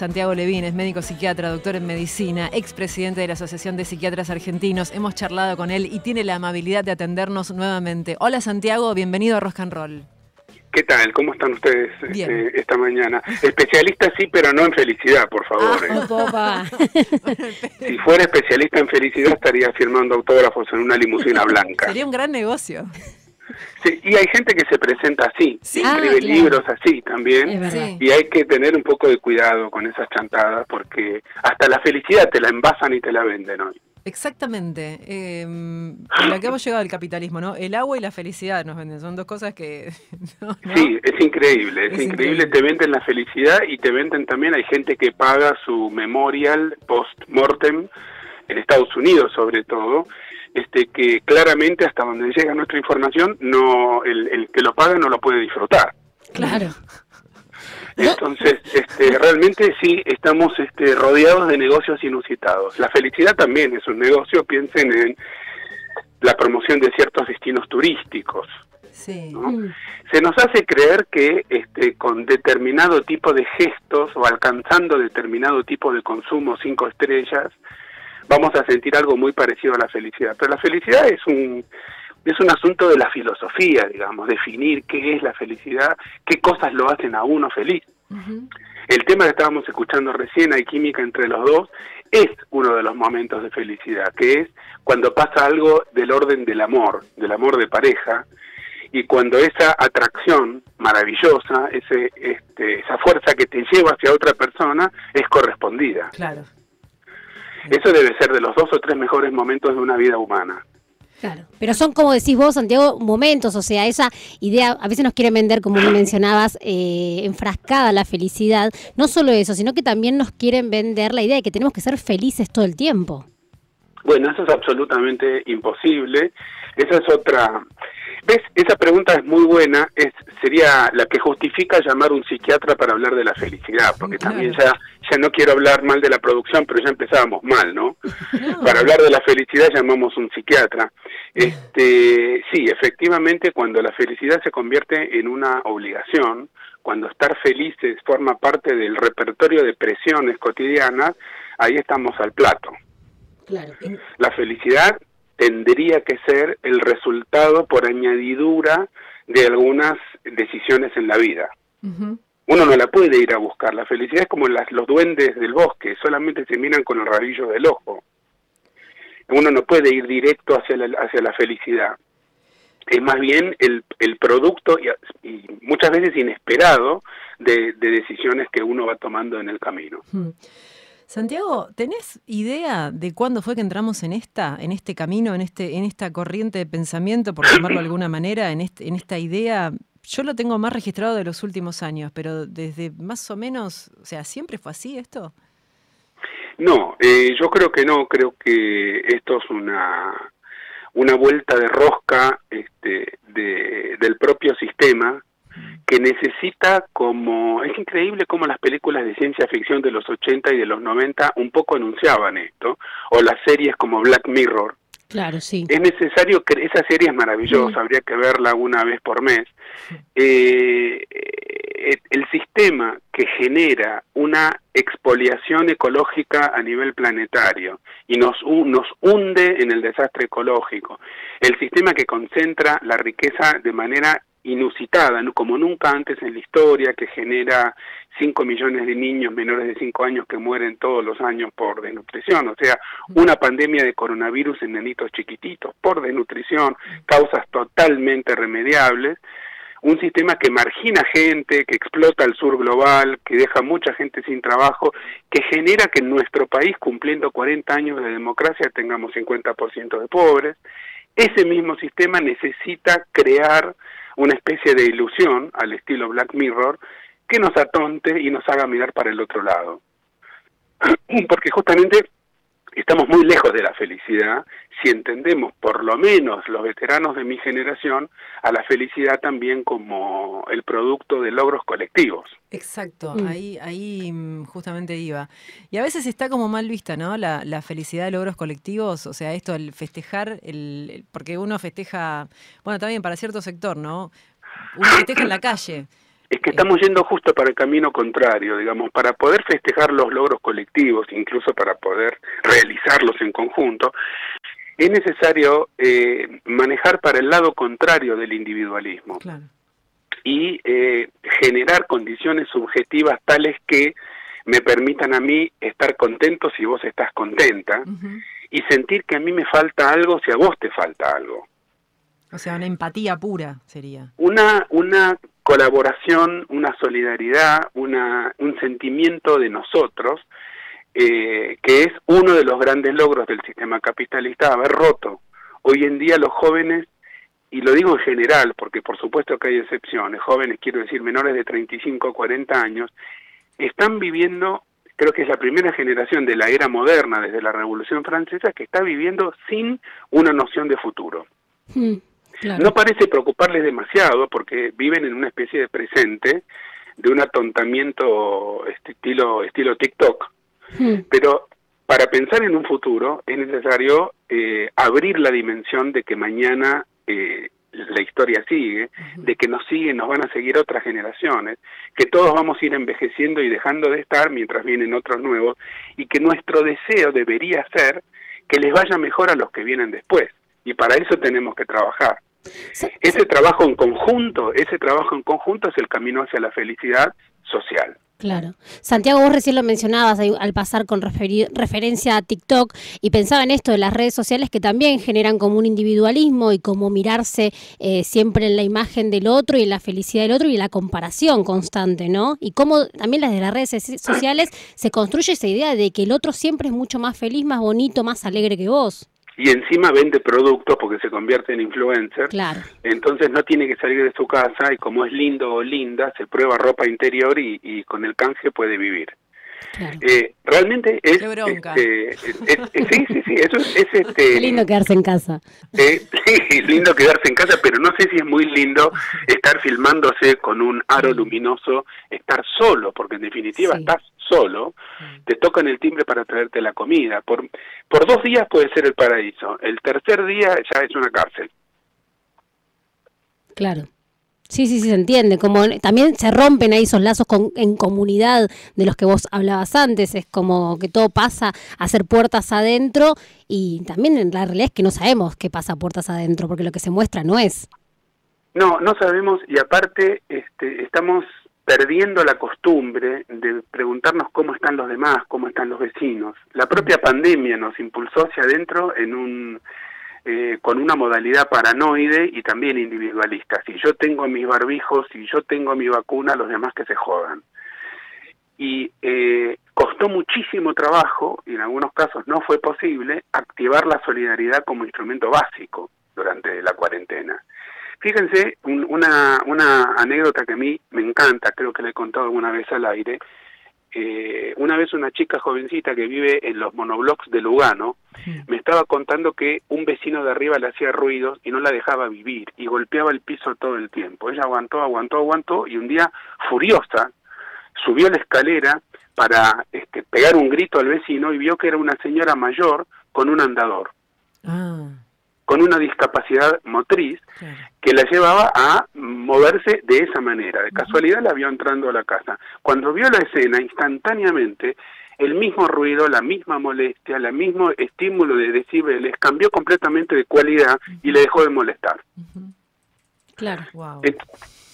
Santiago Levín, es médico psiquiatra, doctor en medicina, expresidente de la Asociación de Psiquiatras Argentinos. Hemos charlado con él y tiene la amabilidad de atendernos nuevamente. Hola Santiago, bienvenido a Rock and Roll. ¿Qué tal? ¿Cómo están ustedes este, esta mañana? Especialista sí, pero no en felicidad, por favor. Ah, ¿eh? si fuera especialista en felicidad estaría firmando autógrafos en una limusina blanca. Sería un gran negocio. Sí, y hay gente que se presenta así, escribe ah, libros así también, y hay que tener un poco de cuidado con esas chantadas porque hasta la felicidad te la envasan y te la venden hoy. Exactamente. Eh, la que hemos llegado al capitalismo, ¿no? El agua y la felicidad nos venden. Son dos cosas que. Sí, es increíble. Es, increíble. Te venden la felicidad y te venden también. Hay gente que paga su memorial post-mortem, en Estados Unidos sobre todo, este que claramente hasta donde llega nuestra información, no el, el que lo paga no lo puede disfrutar. Claro. Entonces, este, realmente sí estamos este, rodeados de negocios inusitados. La felicidad también es un negocio, piensen en la promoción de ciertos destinos turísticos. Sí. Mm. Se nos hace creer que este, con determinado tipo de gestos o alcanzando determinado tipo de consumo cinco estrellas, vamos a sentir algo muy parecido a la felicidad. Pero la felicidad es un es un asunto de la filosofía, digamos, definir qué es la felicidad, qué cosas lo hacen a uno feliz. El tema que estábamos escuchando recién, hay química entre los dos, es uno de los momentos de felicidad, que es cuando pasa algo del orden del amor, del amor de pareja, y cuando esa atracción maravillosa, ese, este, esa fuerza que te lleva hacia otra persona, es correspondida. Claro. Eso debe ser de los dos o tres mejores momentos de una vida humana. Claro, pero son como decís vos, Santiago, momentos, o sea, esa idea, a veces nos quieren vender, como mencionabas, eh, enfrascada la felicidad. No solo eso, sino que también nos quieren vender la idea de que tenemos que ser felices todo el tiempo. Bueno, eso es absolutamente imposible. Esa es otra, ¿Ves? Esa pregunta es muy buena, es sería la que justifica llamar un psiquiatra para hablar de la felicidad, porque también ya, ya no quiero hablar mal de la producción, pero ya empezábamos mal, ¿no? Para hablar de la felicidad llamamos un psiquiatra. Este, sí, efectivamente, cuando la felicidad se convierte en una obligación, cuando estar felices forma parte del repertorio de presiones cotidianas, ahí estamos al plato. Claro. La felicidad tendría que ser el resultado por añadidura de algunas decisiones en la vida. Uno no la puede ir a buscar. La felicidad es como las, los duendes del bosque, solamente se miran con el rabillo del ojo. Uno no puede ir directo hacia la, hacia la felicidad. Es más bien el, el producto, y, muchas veces inesperado, de, decisiones que uno va tomando en el camino. Santiago, ¿tenés idea de cuándo fue que entramos en esta, en este camino, en este, en esta corriente de pensamiento, por llamarlo de alguna manera, en, en esta idea? Yo lo tengo más registrado de los últimos años, pero desde más o menos, o sea, ¿siempre fue así esto? No, eh, yo creo que no, creo que esto es una, una vuelta de rosca este, de, del propio sistema que necesita como es increíble como las películas de ciencia ficción de los 80 y de los 90 un poco anunciaban esto o las series como Black Mirror Claro, sí. Es necesario que esa serie es maravillosa, habría que verla una vez por mes. Eh, eh, el sistema que genera una expoliación ecológica a nivel planetario y nos, nos hunde en el desastre ecológico, el sistema que concentra la riqueza de manera inusitada, como nunca antes en la historia, que genera 5 millones de niños menores de 5 años que mueren todos los años por desnutrición, o sea, una pandemia de coronavirus en nenitos chiquititos por desnutrición, causas totalmente remediables, un sistema que margina gente, que explota el sur global, que deja mucha gente sin trabajo, que genera que en nuestro país, cumpliendo 40 años de democracia, tengamos 50% de pobres. Ese mismo sistema necesita crear una especie de ilusión al estilo Black Mirror que nos atonte y nos haga mirar para el otro lado. Porque justamente estamos muy lejos de la felicidad si entendemos, por lo menos los veteranos de mi generación, a la felicidad también como el producto de logros colectivos. Exacto, mm. ahí, ahí mm, justamente iba. Y a veces está como mal vista, ¿no? La, felicidad de logros colectivos, o sea, esto, el festejar, el, porque uno festeja, bueno, también para cierto sector, ¿no? Uno festeja en la calle es que estamos yendo justo para el camino contrario, digamos, para poder festejar los logros colectivos, incluso para poder realizarlos en conjunto, es necesario eh, manejar para el lado contrario del individualismo y eh, generar condiciones subjetivas tales que me permitan a mí estar contento si vos estás contenta y sentir que a mí me falta algo si a vos te falta algo. O sea, una empatía pura sería. Una, una colaboración, una solidaridad, una, un sentimiento de nosotros, eh, que es uno de los grandes logros del sistema capitalista, haber roto. Hoy en día los jóvenes, y lo digo en general, porque por supuesto que hay excepciones, jóvenes, quiero decir, menores de 35 o 40 años, están viviendo, creo que es la primera generación de la era moderna, desde la Revolución Francesa, que está viviendo sin una noción de futuro. No parece preocuparles demasiado porque viven en una especie de presente, de un atontamiento este, estilo, estilo TikTok, hmm. pero para pensar en un futuro es necesario eh, abrir la dimensión de que mañana eh, la historia sigue, de que nos siguen, nos van a seguir otras generaciones, que todos vamos a ir envejeciendo y dejando de estar mientras vienen otros nuevos, y que nuestro deseo debería ser que les vaya mejor a los que vienen después. Y para eso tenemos que trabajar. Ese trabajo en conjunto, ese trabajo en conjunto es el camino hacia la felicidad social. Claro. Santiago, vos recién lo mencionabas al pasar con referencia a TikTok y pensaba en esto de las redes sociales que también generan como un individualismo y como mirarse eh, siempre en la imagen del otro y en la felicidad del otro y la comparación constante, ¿no? Y cómo también las de las redes sociales se construye esa idea de que el otro siempre es mucho más feliz, más bonito, más alegre que vos y encima vende productos porque se convierte en influencer. Claro. Entonces no tiene que salir de su casa y como es lindo o linda, se prueba ropa interior y, y con el canje puede vivir. Eh, realmente es, este, sí, sí, sí, eso es, este, lindo quedarse en casa. Eh, sí, lindo quedarse en casa, pero no sé si es muy lindo estar filmándose con un aro luminoso, estar solo, porque en definitiva estás solo, te tocan el timbre para traerte la comida. Por, por dos días puede ser el paraíso, el tercer día ya es una cárcel. Claro. Sí, sí, sí, se entiende. Como también se rompen ahí esos lazos con, en comunidad de los que vos hablabas antes. Es como que todo pasa a ser puertas adentro y también en la realidad es que no sabemos qué pasa puertas adentro porque lo que se muestra no es. No, no sabemos y aparte este, estamos perdiendo la costumbre de preguntarnos cómo están los demás, cómo están los vecinos. La propia pandemia nos impulsó hacia adentro en un eh, con una modalidad paranoide y también individualista. Si yo tengo mis barbijos, si yo tengo mi vacuna, los demás que se jodan. Y eh, costó muchísimo trabajo, y en algunos casos no fue posible, activar la solidaridad como instrumento básico durante la cuarentena. Fíjense una, una anécdota que a mí me encanta, creo que le he contado alguna vez al aire, eh, una vez una chica jovencita que vive en los monoblocks de Lugano me estaba contando que un vecino de arriba le hacía ruidos y no la dejaba vivir y golpeaba el piso todo el tiempo. Ella aguantó, aguantó, aguantó y un día furiosa subió la escalera para este, pegar un grito al vecino y vio que era una señora mayor con un andador. Ah con una discapacidad motriz que la llevaba a moverse de esa manera. De casualidad la vio entrando a la casa. Cuando vio la escena, instantáneamente, el mismo ruido, la misma molestia, el mismo estímulo de decibeles cambió completamente de cualidad y le dejó de molestar. Claro. Wow.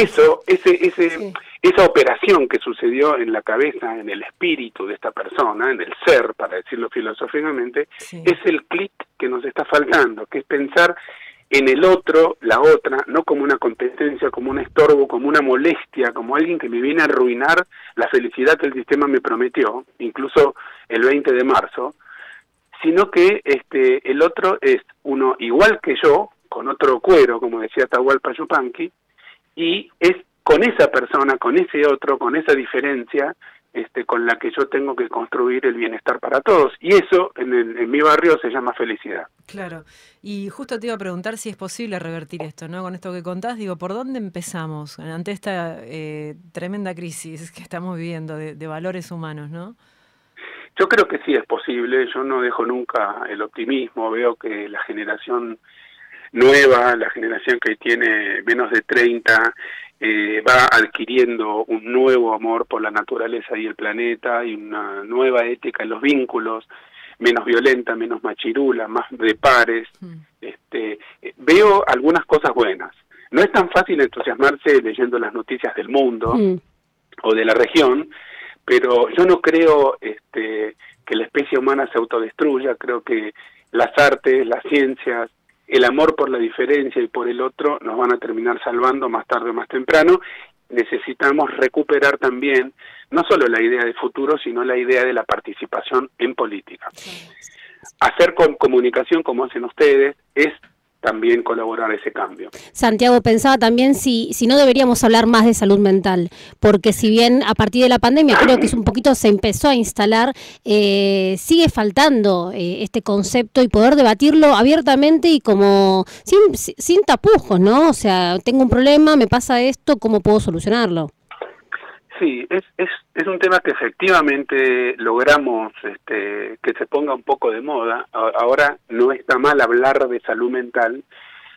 Eso, ese, ese, esa operación que sucedió en la cabeza, en el espíritu de esta persona, en el ser, para decirlo filosóficamente, es el clic que nos está faltando, que es pensar en el otro, la otra, no como una competencia, como un estorbo, como una molestia, como alguien que me viene a arruinar la felicidad que el sistema me prometió, incluso el 20 de marzo, sino que este el otro es uno igual que yo, con otro cuero, como decía Tahualpa Yupanqui, y es con esa persona, con ese otro, con esa diferencia, este, con la que yo tengo que construir el bienestar para todos. Y eso en, en, mi barrio se llama felicidad. Claro. Y justo te iba a preguntar si es posible revertir esto, ¿no? Con esto que contás, digo, ¿por dónde empezamos ante esta eh, tremenda crisis que estamos viviendo de, de valores humanos, ¿no? Yo creo que sí es posible. Yo no dejo nunca el optimismo. Veo que la generación nueva, la generación que tiene menos de 30, eh, va adquiriendo un nuevo amor por la naturaleza y el planeta y una nueva ética en los vínculos, menos violenta, menos machirula, más de pares. Mm. Este, veo algunas cosas buenas. No es tan fácil entusiasmarse leyendo las noticias del mundo mm. o de la región, pero yo no creo este, que la especie humana se autodestruya, creo que las artes, las ciencias, el amor por la diferencia y por el otro nos van a terminar salvando más tarde o más temprano. Necesitamos recuperar también no solo la idea de futuro, sino la idea de la participación en política. Hacer con comunicación como hacen ustedes es también colaborar ese cambio. Santiago, pensaba también si, si no deberíamos hablar más de salud mental, porque si bien a partir de la pandemia creo que es un poquito se empezó a instalar, eh, sigue faltando eh, este concepto y poder debatirlo abiertamente y como sin, sin tapujos, ¿no? O sea, tengo un problema, me pasa esto, ¿cómo puedo solucionarlo? Sí, es, es, es un tema que efectivamente logramos este, que se ponga un poco de moda. Ahora no está mal hablar de salud mental.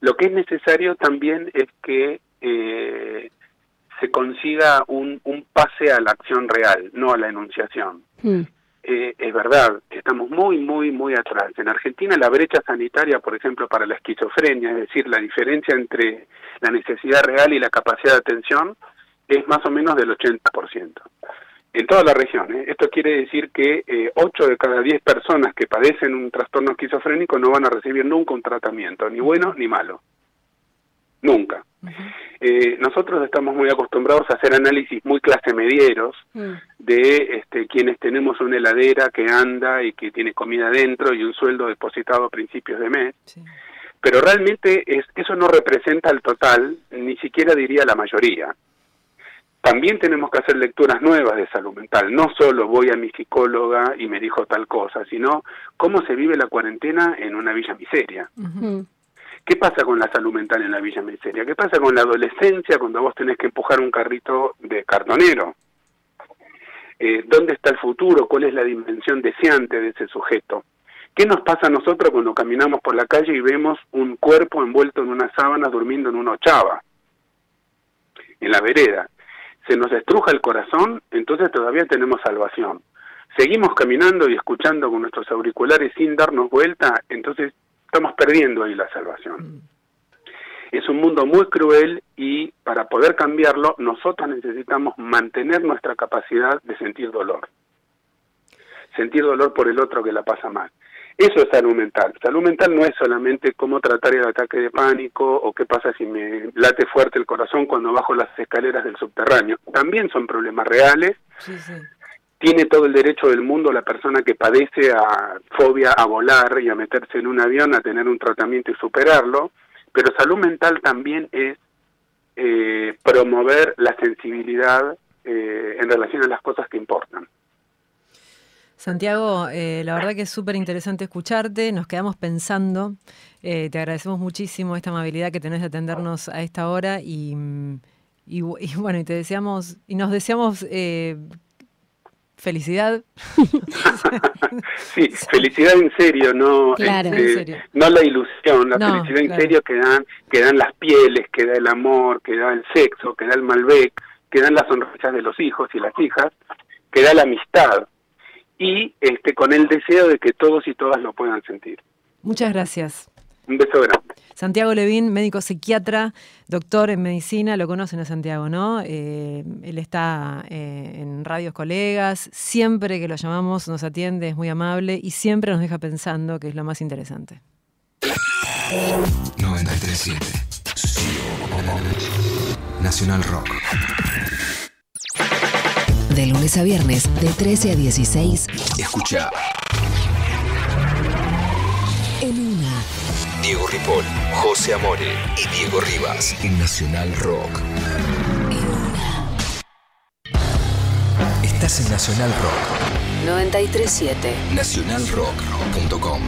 Lo que es necesario también es que eh, se consiga un, un pase a la acción real, no a la enunciación. Mm. Eh, es verdad que estamos muy, muy, muy atrás. En Argentina la brecha sanitaria, por ejemplo, para la esquizofrenia, es decir, la diferencia entre la necesidad real y la capacidad de atención, es más o menos del 80%. En toda la región. ¿eh? Esto quiere decir que eh, 8 de cada 10 personas que padecen un trastorno esquizofrénico no van a recibir nunca un tratamiento, ni bueno ni malo. Nunca. eh, nosotros estamos muy acostumbrados a hacer análisis muy clase medieros mm. de este, quienes tenemos una heladera que anda y que tiene comida dentro y un sueldo depositado a principios de mes. Pero realmente es, eso no representa el total, ni siquiera diría la mayoría también tenemos que hacer lecturas nuevas de salud mental. No solo voy a mi psicóloga y me dijo tal cosa, sino cómo se vive la cuarentena en una villa miseria. ¿Qué pasa con la salud mental en la villa miseria? ¿Qué pasa con la adolescencia cuando vos tenés que empujar un carrito de cartonero? Eh, ¿Dónde está el futuro? ¿Cuál es la dimensión deseante de ese sujeto? ¿Qué nos pasa a nosotros cuando caminamos por la calle y vemos un cuerpo envuelto en una sábana durmiendo en una ochava? En la vereda se nos estruja el corazón, entonces todavía tenemos salvación. Seguimos caminando y escuchando con nuestros auriculares sin darnos vuelta, entonces estamos perdiendo ahí la salvación. Mm. Es un mundo muy cruel y para poder cambiarlo nosotros necesitamos mantener nuestra capacidad de sentir dolor. Sentir dolor por el otro que la pasa mal. Eso es salud mental. Salud mental no es solamente cómo tratar el ataque de pánico o qué pasa si me late fuerte el corazón cuando bajo las escaleras del subterráneo. También son problemas reales. Tiene todo el derecho del mundo la persona que padece a fobia a volar y a meterse en un avión, a tener un tratamiento y superarlo. Pero salud mental también es eh, promover la sensibilidad eh, en relación a las cosas que importan. Santiago, eh, la verdad que es súper interesante escucharte, nos quedamos pensando, eh, te agradecemos muchísimo esta amabilidad que tenés de atendernos a esta hora y, bueno, y te deseamos, y nos deseamos eh, felicidad. sí, felicidad en serio, no, este, no la ilusión, la felicidad en serio que dan, que dan las pieles, que da el amor, que da el sexo, que da el Malbec, que dan las sonrisas de los hijos y las hijas, que da la amistad y este, con el deseo de que todos y todas lo puedan sentir. Muchas gracias. Un beso grande. Santiago Levín, médico psiquiatra, doctor en medicina, lo conocen a Santiago, ¿no? Eh, él está eh, en Radios Colegas, siempre que lo llamamos nos atiende, es muy amable y siempre nos deja pensando, que es lo más interesante. 937 Nacional Rock de lunes a viernes, de 13 a 16. Escucha. En una. Diego Ripoll, José Amore y Diego Rivas en Nacional Rock. En una. Estás en Nacional Rock. 937. Nacionalrock.com.